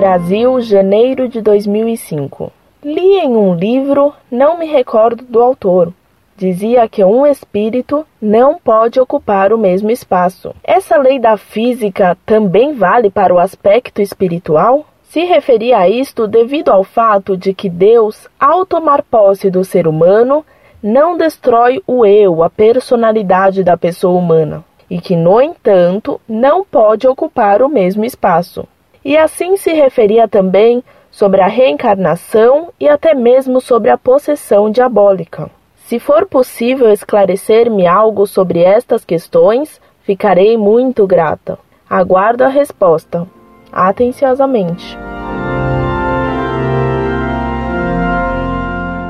Brasil, janeiro de 2005. Li em um livro, não me recordo do autor, dizia que um espírito não pode ocupar o mesmo espaço. Essa lei da física também vale para o aspecto espiritual? Se referia a isto devido ao fato de que Deus, ao tomar posse do ser humano, não destrói o eu, a personalidade da pessoa humana, e que, no entanto, não pode ocupar o mesmo espaço. E assim se referia também sobre a reencarnação e até mesmo sobre a possessão diabólica. Se for possível esclarecer-me algo sobre estas questões, ficarei muito grata. Aguardo a resposta. Atenciosamente.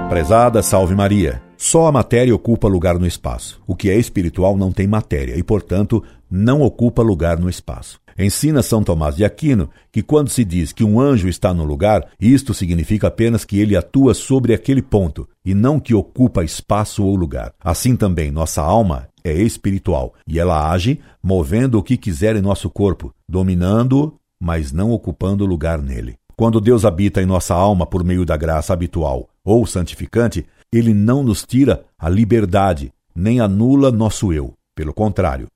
Prezada Salve Maria. Só a matéria ocupa lugar no espaço. O que é espiritual não tem matéria e, portanto, não ocupa lugar no espaço. Ensina São Tomás de Aquino que quando se diz que um anjo está no lugar, isto significa apenas que ele atua sobre aquele ponto e não que ocupa espaço ou lugar. Assim também nossa alma é espiritual e ela age movendo o que quiser em nosso corpo, dominando-o, mas não ocupando lugar nele. Quando Deus habita em nossa alma por meio da graça habitual ou santificante, ele não nos tira a liberdade, nem anula nosso eu. Pelo contrário,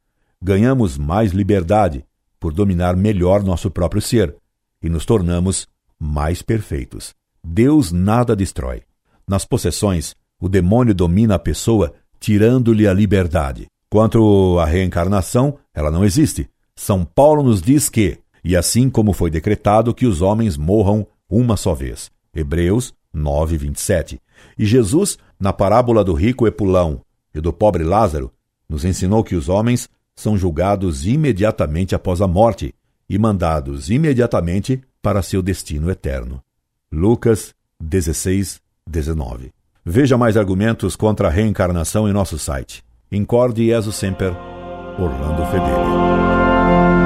ganhamos mais liberdade por dominar melhor nosso próprio ser e nos tornamos mais perfeitos. Deus nada destrói. Nas possessões, o demônio domina a pessoa, tirando-lhe a liberdade. Quanto à reencarnação, ela não existe. São Paulo nos diz que, e assim como foi decretado que os homens morram uma só vez. Hebreus 9, 27. E Jesus, na parábola do rico Epulão e do pobre Lázaro, nos ensinou que os homens são julgados imediatamente após a morte e mandados imediatamente para seu destino eterno. Lucas 16, 19. Veja mais argumentos contra a reencarnação em nosso site. Incorde Jesus Semper, Orlando Fedeli.